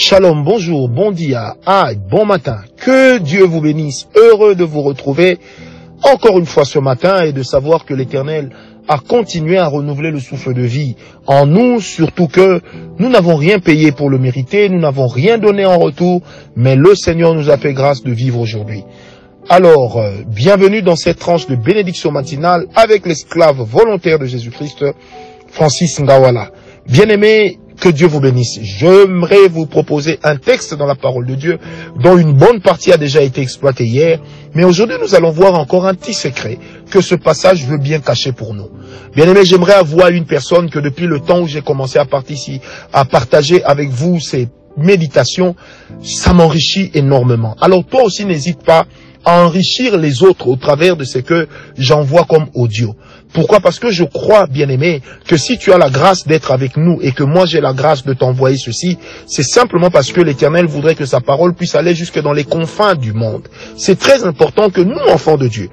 Shalom, bonjour, bon dia, aïe, bon matin. Que Dieu vous bénisse. Heureux de vous retrouver encore une fois ce matin et de savoir que l'Éternel a continué à renouveler le souffle de vie en nous, surtout que nous n'avons rien payé pour le mériter, nous n'avons rien donné en retour, mais le Seigneur nous a fait grâce de vivre aujourd'hui. Alors, euh, bienvenue dans cette tranche de bénédiction matinale avec l'esclave volontaire de Jésus-Christ, Francis Ngawala. Bien-aimé, que Dieu vous bénisse. J'aimerais vous proposer un texte dans la parole de Dieu dont une bonne partie a déjà été exploitée hier, mais aujourd'hui nous allons voir encore un petit secret que ce passage veut bien cacher pour nous. Bien aimé, j'aimerais avoir une personne que depuis le temps où j'ai commencé à, participer, à partager avec vous ces méditations, ça m'enrichit énormément. Alors toi aussi n'hésite pas enrichir les autres au travers de ce que j'envoie comme audio. Pourquoi? Parce que je crois, bien aimé, que si tu as la grâce d'être avec nous et que moi j'ai la grâce de t'envoyer ceci, c'est simplement parce que l'Éternel voudrait que sa parole puisse aller jusque dans les confins du monde. C'est très important que nous, enfants de Dieu,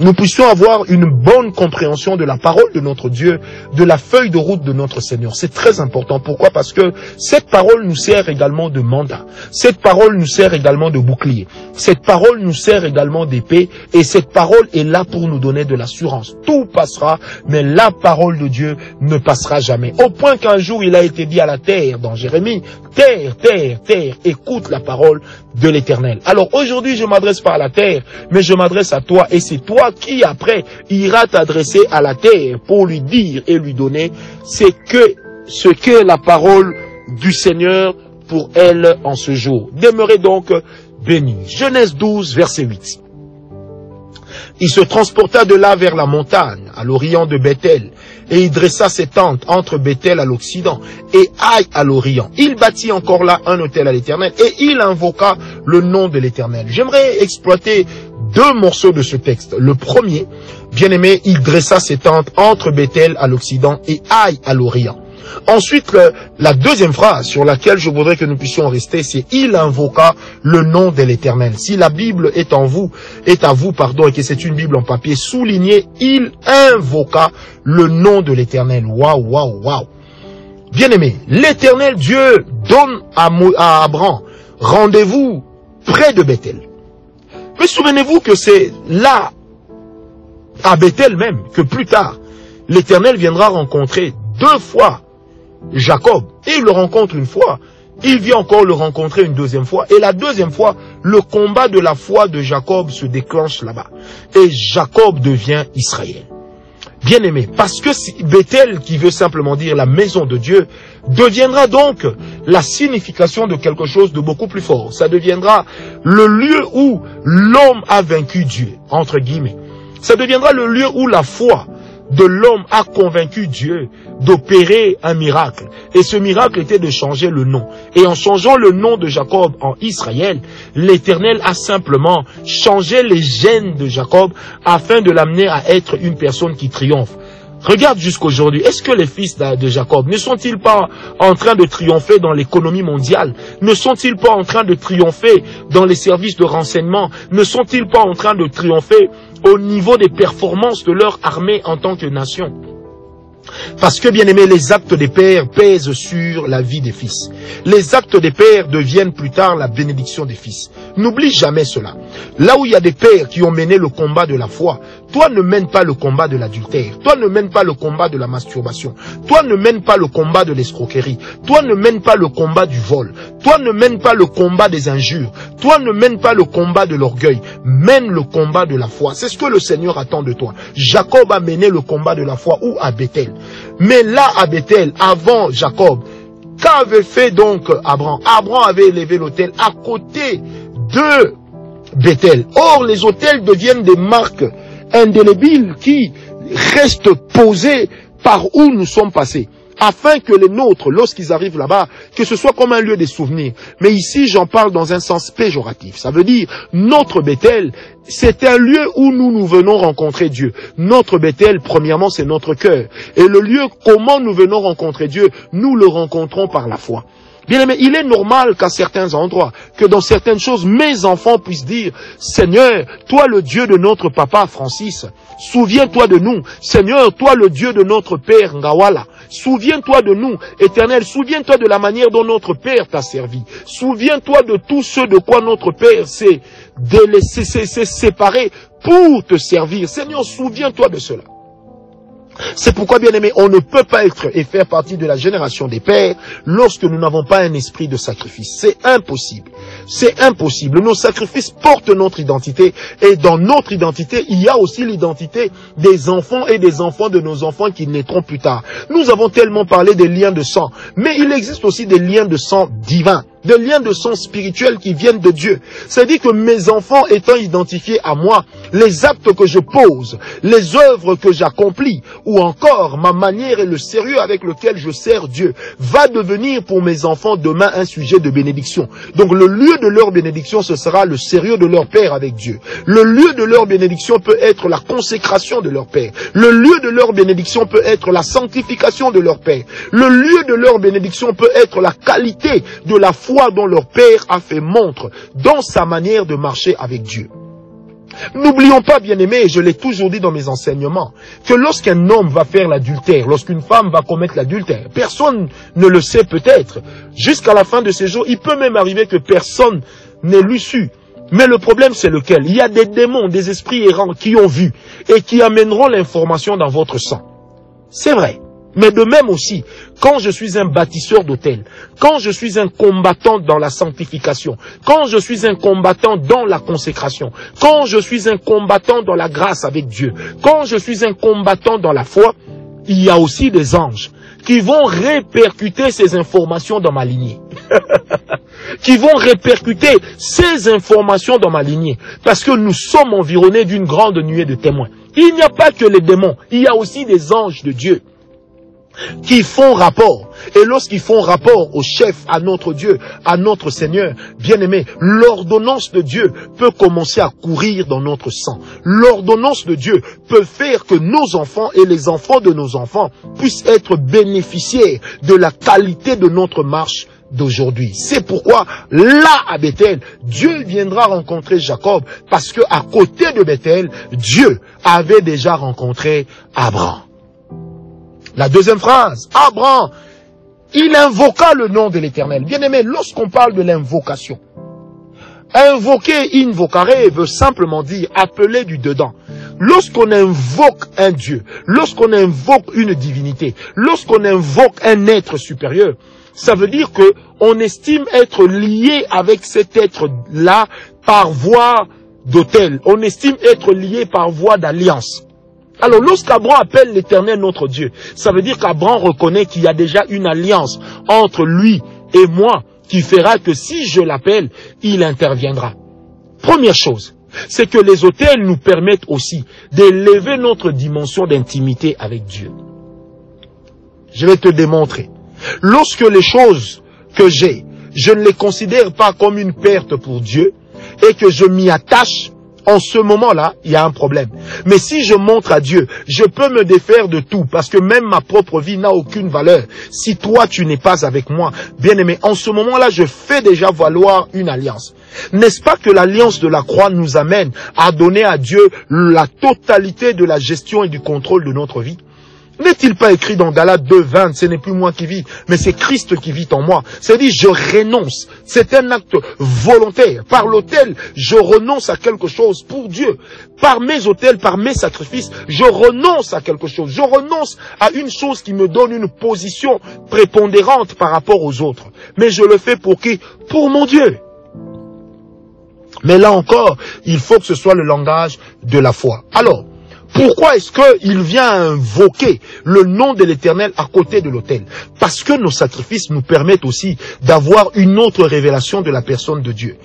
nous puissions avoir une bonne compréhension de la parole de notre Dieu, de la feuille de route de notre Seigneur. C'est très important. Pourquoi? Parce que cette parole nous sert également de mandat. Cette parole nous sert également de bouclier. Cette parole nous sert également d'épée. Et cette parole est là pour nous donner de l'assurance. Tout passera, mais la parole de Dieu ne passera jamais. Au point qu'un jour il a été dit à la terre, dans Jérémie, terre, terre, terre, écoute la parole de l'éternel. Alors aujourd'hui je m'adresse pas à la terre, mais je m'adresse à toi. Et c'est toi qui après ira t'adresser à la terre pour lui dire et lui donner c'est que ce qu'est la parole du Seigneur pour elle en ce jour. Demeurez donc bénis. Genèse 12, verset 8. Il se transporta de là vers la montagne, à l'orient de Bethel, et il dressa ses tentes entre Bethel à l'occident et Aïe à l'orient. Il bâtit encore là un hôtel à l'éternel et il invoqua le nom de l'éternel. J'aimerais exploiter deux morceaux de ce texte. Le premier, bien aimé, il dressa ses tentes entre Bethel à l'occident et Aïe à l'orient. Ensuite, le, la deuxième phrase sur laquelle je voudrais que nous puissions rester, c'est il invoqua le nom de l'éternel. Si la Bible est en vous, est à vous, pardon, et que c'est une Bible en papier, souligné, il invoqua le nom de l'éternel. Waouh, waouh, waouh. Bien aimé, l'éternel Dieu donne à, à Abraham rendez-vous près de Bethel. Mais souvenez-vous que c'est là, à Bethel même, que plus tard, l'éternel viendra rencontrer deux fois Jacob. Et il le rencontre une fois. Il vient encore le rencontrer une deuxième fois. Et la deuxième fois, le combat de la foi de Jacob se déclenche là-bas. Et Jacob devient Israël. Bien aimé, parce que Bethel, qui veut simplement dire la maison de Dieu, deviendra donc la signification de quelque chose de beaucoup plus fort. Ça deviendra le lieu où l'homme a vaincu Dieu, entre guillemets. Ça deviendra le lieu où la foi, de l'homme a convaincu Dieu d'opérer un miracle. Et ce miracle était de changer le nom. Et en changeant le nom de Jacob en Israël, l'Éternel a simplement changé les gènes de Jacob afin de l'amener à être une personne qui triomphe. Regarde jusqu'aujourd'hui, est-ce que les fils de Jacob ne sont-ils pas en train de triompher dans l'économie mondiale? Ne sont-ils pas en train de triompher dans les services de renseignement? Ne sont-ils pas en train de triompher au niveau des performances de leur armée en tant que nation parce que, bien aimé, les actes des pères pèsent sur la vie des fils. Les actes des pères deviennent plus tard la bénédiction des fils. N'oublie jamais cela. Là où il y a des pères qui ont mené le combat de la foi, toi ne mènes pas le combat de l'adultère. Toi ne mènes pas le combat de la masturbation. Toi ne mènes pas le combat de l'escroquerie. Toi ne mènes pas le combat du vol. Toi ne mènes pas le combat des injures. Toi ne mènes pas le combat de l'orgueil. Mène le combat de la foi. C'est ce que le Seigneur attend de toi. Jacob a mené le combat de la foi où? À Bethel. Mais là à Bethel, avant Jacob, qu'avait fait donc Abraham? Abraham avait élevé l'autel à côté de Bethel. Or, les hôtels deviennent des marques indélébiles qui restent posées par où nous sommes passés afin que les nôtres, lorsqu'ils arrivent là-bas, que ce soit comme un lieu des souvenirs. Mais ici, j'en parle dans un sens péjoratif. Ça veut dire, notre Bethel, c'est un lieu où nous nous venons rencontrer Dieu. Notre Bethel, premièrement, c'est notre cœur. Et le lieu, comment nous venons rencontrer Dieu, nous le rencontrons par la foi. Bien aimé, il est normal qu'à certains endroits, que dans certaines choses, mes enfants puissent dire, Seigneur, toi le Dieu de notre papa Francis, souviens-toi de nous. Seigneur, toi le Dieu de notre père Ngawala. Souviens-toi de nous, éternel. Souviens-toi de la manière dont notre Père t'a servi. Souviens-toi de tout ce de quoi notre Père s'est séparé pour te servir. Seigneur, souviens-toi de cela. C'est pourquoi, bien aimé, on ne peut pas être et faire partie de la génération des pères lorsque nous n'avons pas un esprit de sacrifice. C'est impossible. C'est impossible. Nos sacrifices portent notre identité et dans notre identité, il y a aussi l'identité des enfants et des enfants de nos enfants qui naîtront plus tard. Nous avons tellement parlé des liens de sang, mais il existe aussi des liens de sang divins des liens de sang spirituel qui viennent de Dieu. C'est-à-dire que mes enfants étant identifiés à moi, les actes que je pose, les œuvres que j'accomplis, ou encore ma manière et le sérieux avec lequel je sers Dieu, va devenir pour mes enfants demain un sujet de bénédiction. Donc le lieu de leur bénédiction, ce sera le sérieux de leur Père avec Dieu. Le lieu de leur bénédiction peut être la consécration de leur Père. Le lieu de leur bénédiction peut être la sanctification de leur Père. Le lieu de leur bénédiction peut être la qualité de la dont leur Père a fait montre dans sa manière de marcher avec Dieu. N'oublions pas, bien aimé, et je l'ai toujours dit dans mes enseignements, que lorsqu'un homme va faire l'adultère, lorsqu'une femme va commettre l'adultère, personne ne le sait peut-être. Jusqu'à la fin de ses jours, il peut même arriver que personne n'ait lu su. Mais le problème, c'est lequel? Il y a des démons, des esprits errants qui ont vu et qui amèneront l'information dans votre sang. C'est vrai. Mais de même aussi, quand je suis un bâtisseur d'hôtel, quand je suis un combattant dans la sanctification, quand je suis un combattant dans la consécration, quand je suis un combattant dans la grâce avec Dieu, quand je suis un combattant dans la foi, il y a aussi des anges qui vont répercuter ces informations dans ma lignée. qui vont répercuter ces informations dans ma lignée. Parce que nous sommes environnés d'une grande nuée de témoins. Il n'y a pas que les démons, il y a aussi des anges de Dieu qui font rapport. Et lorsqu'ils font rapport au chef, à notre Dieu, à notre Seigneur, bien aimé, l'ordonnance de Dieu peut commencer à courir dans notre sang. L'ordonnance de Dieu peut faire que nos enfants et les enfants de nos enfants puissent être bénéficiaires de la qualité de notre marche d'aujourd'hui. C'est pourquoi là à Bethel, Dieu viendra rencontrer Jacob parce que à côté de Bethel, Dieu avait déjà rencontré Abraham. La deuxième phrase, Abraham, il invoqua le nom de l'Éternel. Bien aimé, lorsqu'on parle de l'invocation, invoquer, invocare veut simplement dire appeler du dedans. Lorsqu'on invoque un Dieu, lorsqu'on invoque une divinité, lorsqu'on invoque un être supérieur, ça veut dire que on estime être lié avec cet être-là par voie d'autel. On estime être lié par voie d'alliance. Alors lorsqu'Abraham appelle l'Éternel notre Dieu, ça veut dire qu'Abraham reconnaît qu'il y a déjà une alliance entre lui et moi qui fera que si je l'appelle, il interviendra. Première chose, c'est que les hôtels nous permettent aussi d'élever notre dimension d'intimité avec Dieu. Je vais te démontrer. Lorsque les choses que j'ai, je ne les considère pas comme une perte pour Dieu et que je m'y attache, en ce moment-là, il y a un problème. Mais si je montre à Dieu, je peux me défaire de tout parce que même ma propre vie n'a aucune valeur. Si toi, tu n'es pas avec moi, bien aimé, en ce moment-là, je fais déjà valoir une alliance. N'est-ce pas que l'alliance de la croix nous amène à donner à Dieu la totalité de la gestion et du contrôle de notre vie? N'est-il pas écrit dans Galates 2.20, ce n'est plus moi qui vis, mais c'est Christ qui vit en moi. C'est-à-dire, je renonce. C'est un acte volontaire. Par l'autel, je renonce à quelque chose pour Dieu. Par mes autels, par mes sacrifices, je renonce à quelque chose. Je renonce à une chose qui me donne une position prépondérante par rapport aux autres. Mais je le fais pour qui? Pour mon Dieu. Mais là encore, il faut que ce soit le langage de la foi. Alors, pourquoi est-ce qu'il vient invoquer le nom de l'Éternel à côté de l'autel? Parce que nos sacrifices nous permettent aussi d'avoir une autre révélation de la personne de Dieu.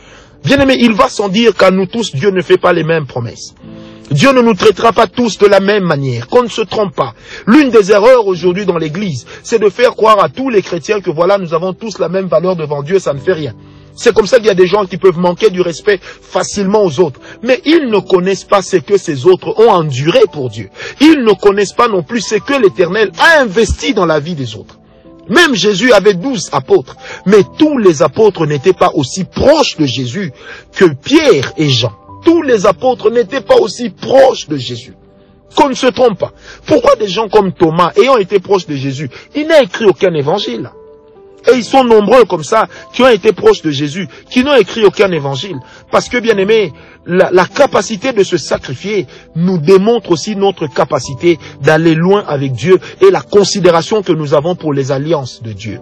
Bien aimé, il va sans dire qu'à nous tous, Dieu ne fait pas les mêmes promesses. Dieu ne nous traitera pas tous de la même manière, qu'on ne se trompe pas. L'une des erreurs aujourd'hui dans l'Église, c'est de faire croire à tous les chrétiens que voilà, nous avons tous la même valeur devant Dieu, ça ne fait rien. C'est comme ça qu'il y a des gens qui peuvent manquer du respect facilement aux autres. Mais ils ne connaissent pas ce que ces autres ont enduré pour Dieu. Ils ne connaissent pas non plus ce que l'Éternel a investi dans la vie des autres. Même Jésus avait douze apôtres, mais tous les apôtres n'étaient pas aussi proches de Jésus que Pierre et Jean. Tous les apôtres n'étaient pas aussi proches de Jésus. Qu'on ne se trompe pas. Pourquoi des gens comme Thomas, ayant été proches de Jésus, il n'a écrit aucun évangile? Et ils sont nombreux comme ça, qui ont été proches de Jésus, qui n'ont écrit aucun évangile. Parce que, bien aimé, la, la, capacité de se sacrifier nous démontre aussi notre capacité d'aller loin avec Dieu et la considération que nous avons pour les alliances de Dieu.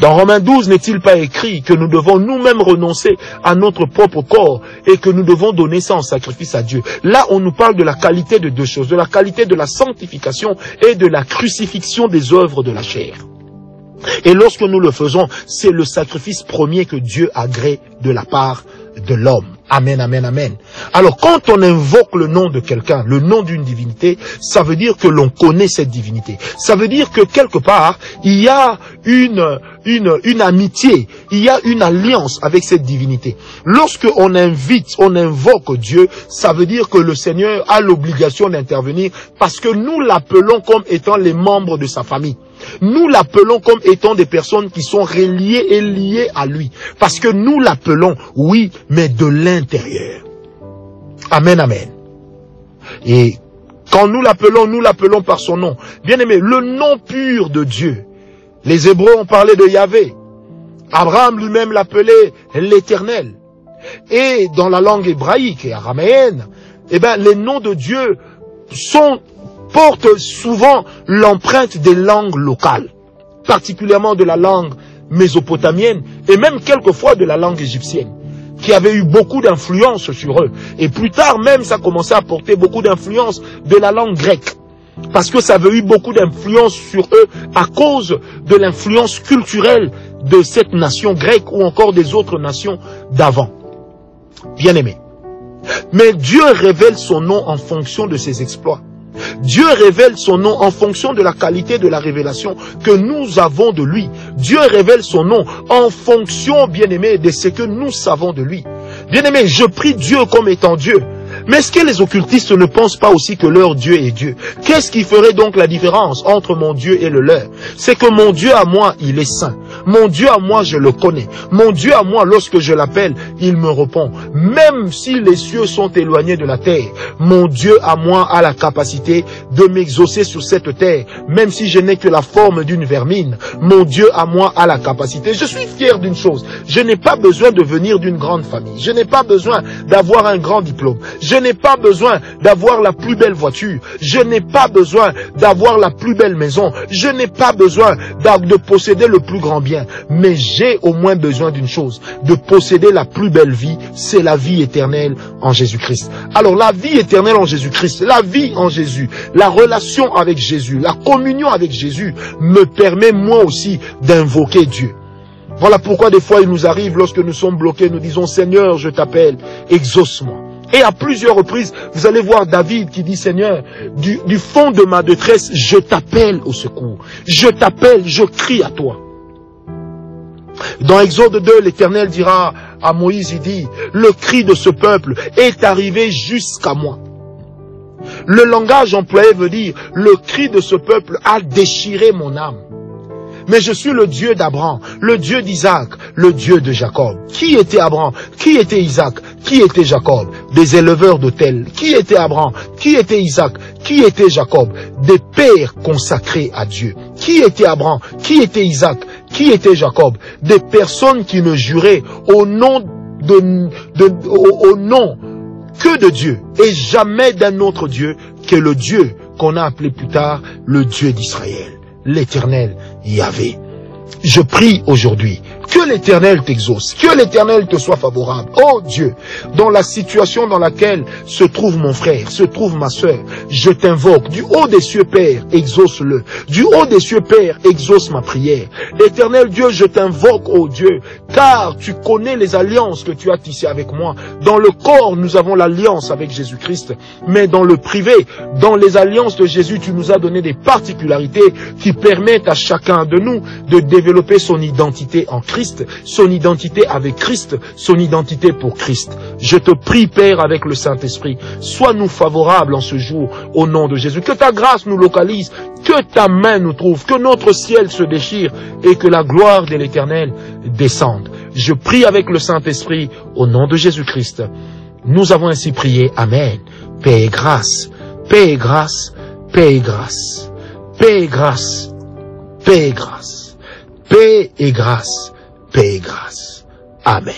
Dans Romains 12, n'est-il pas écrit que nous devons nous-mêmes renoncer à notre propre corps et que nous devons donner ça en sacrifice à Dieu? Là, on nous parle de la qualité de deux choses, de la qualité de la sanctification et de la crucifixion des œuvres de la chair. Et lorsque nous le faisons, c'est le sacrifice premier que Dieu agrée de la part de l'homme. Amen, amen, amen. Alors quand on invoque le nom de quelqu'un, le nom d'une divinité, ça veut dire que l'on connaît cette divinité. Ça veut dire que quelque part, il y a une, une, amitié, il y a une alliance avec cette divinité. Lorsque on invite, on invoque Dieu, ça veut dire que le Seigneur a l'obligation d'intervenir parce que nous l'appelons comme étant les membres de sa famille. Nous l'appelons comme étant des personnes qui sont reliées et liées à lui. Parce que nous l'appelons, oui, mais de l'intérieur. Amen, amen. Et quand nous l'appelons, nous l'appelons par son nom. Bien aimé, le nom pur de Dieu. Les Hébreux ont parlé de Yahvé. Abraham lui-même l'appelait l'éternel. Et dans la langue hébraïque et araméenne, eh ben, les noms de Dieu sont porte souvent l'empreinte des langues locales, particulièrement de la langue mésopotamienne et même quelquefois de la langue égyptienne, qui avait eu beaucoup d'influence sur eux. Et plus tard même, ça commençait à porter beaucoup d'influence de la langue grecque. Parce que ça avait eu beaucoup d'influence sur eux à cause de l'influence culturelle de cette nation grecque ou encore des autres nations d'avant. Bien aimé. Mais Dieu révèle son nom en fonction de ses exploits. Dieu révèle son nom en fonction de la qualité de la révélation que nous avons de lui. Dieu révèle son nom en fonction, bien aimé, de ce que nous savons de lui. Bien aimé, je prie Dieu comme étant Dieu. Mais est-ce que les occultistes ne pensent pas aussi que leur Dieu est Dieu? Qu'est-ce qui ferait donc la différence entre mon Dieu et le leur? C'est que mon Dieu à moi, il est saint. Mon Dieu à moi, je le connais. Mon Dieu à moi, lorsque je l'appelle, il me répond. Même si les cieux sont éloignés de la terre, mon Dieu à moi a la capacité de m'exaucer sur cette terre. Même si je n'ai que la forme d'une vermine, mon Dieu à moi a la capacité. Je suis fier d'une chose. Je n'ai pas besoin de venir d'une grande famille. Je n'ai pas besoin d'avoir un grand diplôme. Je n'ai pas besoin d'avoir la plus belle voiture. Je n'ai pas besoin d'avoir la plus belle maison. Je n'ai pas besoin de posséder le plus grand bien. Mais j'ai au moins besoin d'une chose, de posséder la plus belle vie, c'est la vie éternelle en Jésus-Christ. Alors la vie éternelle en Jésus-Christ, la vie en Jésus, la relation avec Jésus, la communion avec Jésus me permet moi aussi d'invoquer Dieu. Voilà pourquoi des fois il nous arrive lorsque nous sommes bloqués, nous disons Seigneur, je t'appelle, exauce-moi. Et à plusieurs reprises, vous allez voir David qui dit, Seigneur, du, du fond de ma détresse, je t'appelle au secours. Je t'appelle, je crie à toi. Dans Exode 2, l'Éternel dira à Moïse, il dit, le cri de ce peuple est arrivé jusqu'à moi. Le langage employé veut dire, le cri de ce peuple a déchiré mon âme. Mais je suis le Dieu d'Abraham, le Dieu d'Isaac, le Dieu de Jacob. Qui était Abraham? Qui était Isaac? Qui était Jacob? Des éleveurs d'autels. Qui était Abraham? Qui était Isaac? Qui était Jacob? Des pères consacrés à Dieu. Qui était Abraham? Qui était Isaac? Qui était Jacob? Des personnes qui ne juraient au nom de, nom que de Dieu et jamais d'un autre Dieu que le Dieu qu'on a appelé plus tard le Dieu d'Israël, l'éternel Yahvé. Je prie aujourd'hui que l'éternel t'exauce, que l'éternel te soit favorable. Oh Dieu, dans la situation dans laquelle se trouve mon frère, se trouve ma soeur, je t'invoque du haut des cieux, Père, exauce-le. Du haut des cieux, Père, exauce ma prière. Éternel Dieu, je t'invoque, oh Dieu, car tu connais les alliances que tu as tissées avec moi. Dans le corps, nous avons l'alliance avec Jésus-Christ, mais dans le privé, dans les alliances de Jésus, tu nous as donné des particularités qui permettent à chacun de nous de développer son identité en Christ. Son identité avec Christ, son identité pour Christ. Je te prie, Père, avec le Saint-Esprit, sois-nous favorables en ce jour au nom de Jésus. Que ta grâce nous localise, que ta main nous trouve, que notre ciel se déchire et que la gloire de l'Éternel descende. Je prie avec le Saint-Esprit au nom de Jésus-Christ. Nous avons ainsi prié. Amen. Paix et grâce Paix et grâce, paix et grâce, paix et grâce, paix et grâce, paix et grâce, paix et grâce. Amen.